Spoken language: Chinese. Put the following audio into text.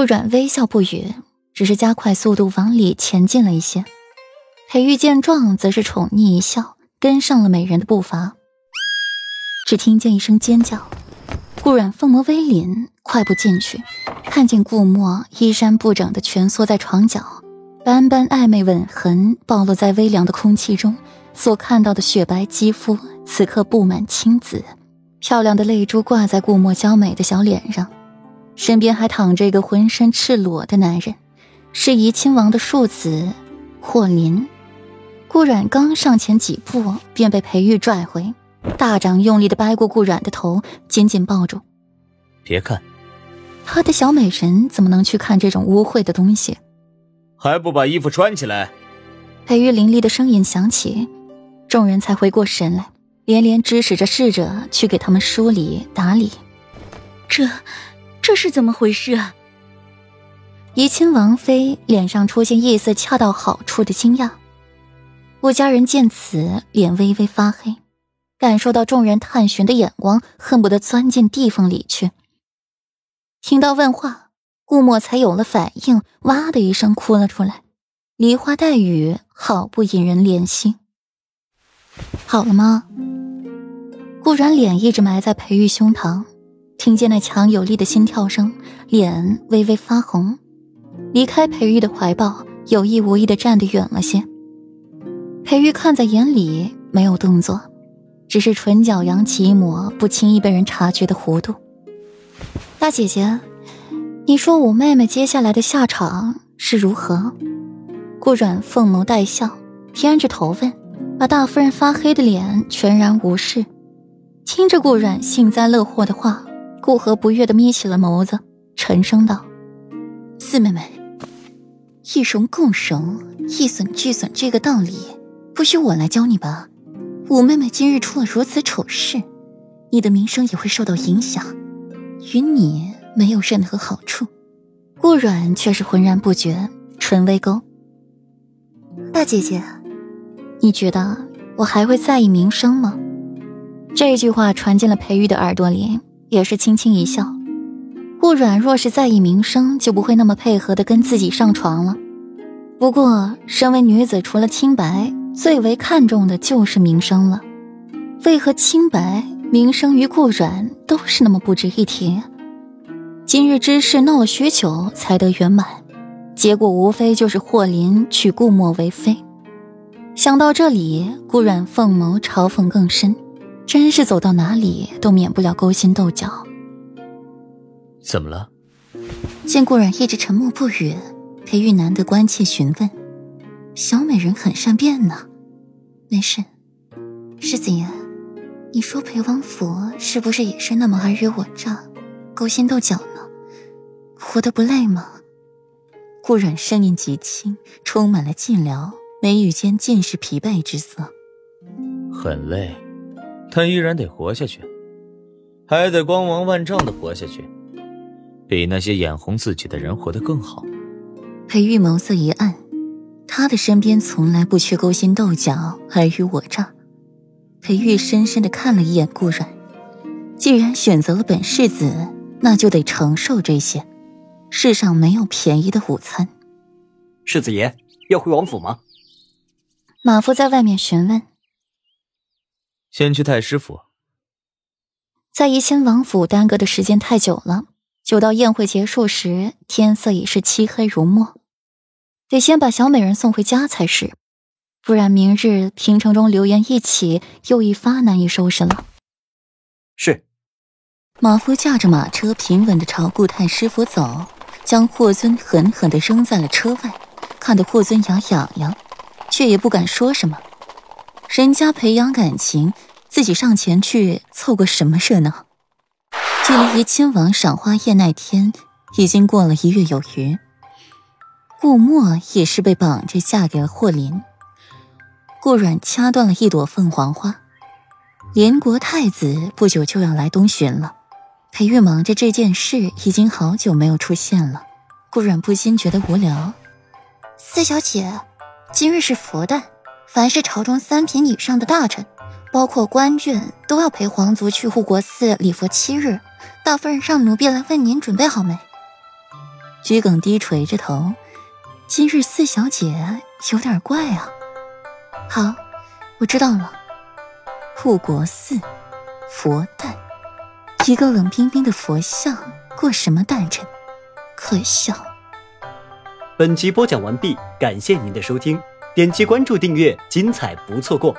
顾阮微笑不语，只是加快速度往里前进了一些。裴玉见状，则是宠溺一笑，跟上了美人的步伐。只听见一声尖叫，顾阮凤眸微凛，快步进去，看见顾墨衣衫不整的蜷缩在床角，斑斑暧昧吻痕暴露在微凉的空气中，所看到的雪白肌肤此刻布满青紫，漂亮的泪珠挂在顾墨娇美的小脸上，身边还躺着一个浑身赤裸的男人，是怡亲王的庶子霍林。顾阮刚上前几步，便被裴玉拽回，大掌用力的掰过顾阮的头，紧紧抱住。别看，他的小美人怎么能去看这种污秽的东西？还不把衣服穿起来！裴玉凌厉的声音响起，众人才回过神来，连连指使着侍者去给他们梳理打理。这，这是怎么回事啊？怡亲王妃脸上出现一丝恰到好处的惊讶。顾家人见此，脸微微发黑，感受到众人探寻的眼光，恨不得钻进地缝里去。听到问话，顾墨才有了反应，哇的一声哭了出来，梨花带雨，好不引人怜惜。好了吗？顾然脸一直埋在裴玉胸膛，听见那强有力的心跳声，脸微微发红，离开裴玉的怀抱，有意无意的站得远了些。裴玉看在眼里，没有动作，只是唇角扬起一抹不轻易被人察觉的弧度。大姐姐，你说我妹妹接下来的下场是如何？顾阮凤眸带笑，偏着头问，把大夫人发黑的脸全然无视。听着顾阮幸灾乐祸的话，顾河不悦的眯起了眸子，沉声道：“四妹妹，一荣共荣，一损俱损，这个道理。”不许我来教你吧！五妹妹今日出了如此丑事，你的名声也会受到影响，与你没有任何好处。顾软却是浑然不觉，唇微勾。大姐姐，你觉得我还会在意名声吗？这句话传进了裴玉的耳朵里，也是轻轻一笑。顾阮若是在意名声，就不会那么配合的跟自己上床了。不过，身为女子，除了清白。最为看重的就是名声了，为何清白、名声与顾阮都是那么不值一提？今日之事闹了许久才得圆满，结果无非就是霍林娶顾墨为妃。想到这里，顾阮凤眸嘲讽更深，真是走到哪里都免不了勾心斗角。怎么了？见顾阮一直沉默不语，裴玉难得关切询问。小美人很善变呢，没事。世子爷，你说裴王府是不是也是那么尔虞我诈、勾心斗角呢？活得不累吗？顾阮声音极轻，充满了寂寥，眉宇间尽是疲惫之色。很累，但依然得活下去，还得光芒万丈的活下去，比那些眼红自己的人活得更好。裴玉眸色一暗。他的身边从来不缺勾心斗角、尔虞我诈。裴玉深深的看了一眼顾阮，既然选择了本世子，那就得承受这些。世上没有便宜的午餐。世子爷要回王府吗？马夫在外面询问。先去太师府。在怡亲王府耽搁的时间太久了，久到宴会结束时，天色已是漆黑如墨。得先把小美人送回家才是，不然明日平城中流言一起，又一发难以收拾了。是。马夫驾着马车平稳的朝顾太师府走，将霍尊狠狠的扔在了车外，看得霍尊牙痒痒，却也不敢说什么。人家培养感情，自己上前去凑个什么热闹？距离怡亲王赏花宴那天，已经过了一月有余。顾墨也是被绑着嫁给了霍林。顾阮掐断了一朵凤凰花。连国太子不久就要来东巡了，裴玉忙着这件事，已经好久没有出现了。顾阮不禁觉得无聊。四小姐，今日是佛诞，凡是朝中三品以上的大臣，包括官眷，都要陪皇族去护国寺礼佛七日。大夫人让奴婢来问您准备好没？桔梗低垂着头，今日四小姐有点怪啊。好，我知道了。护国寺，佛诞，一个冷冰冰的佛像，过什么诞辰？可笑。本集播讲完毕，感谢您的收听，点击关注订阅，精彩不错过。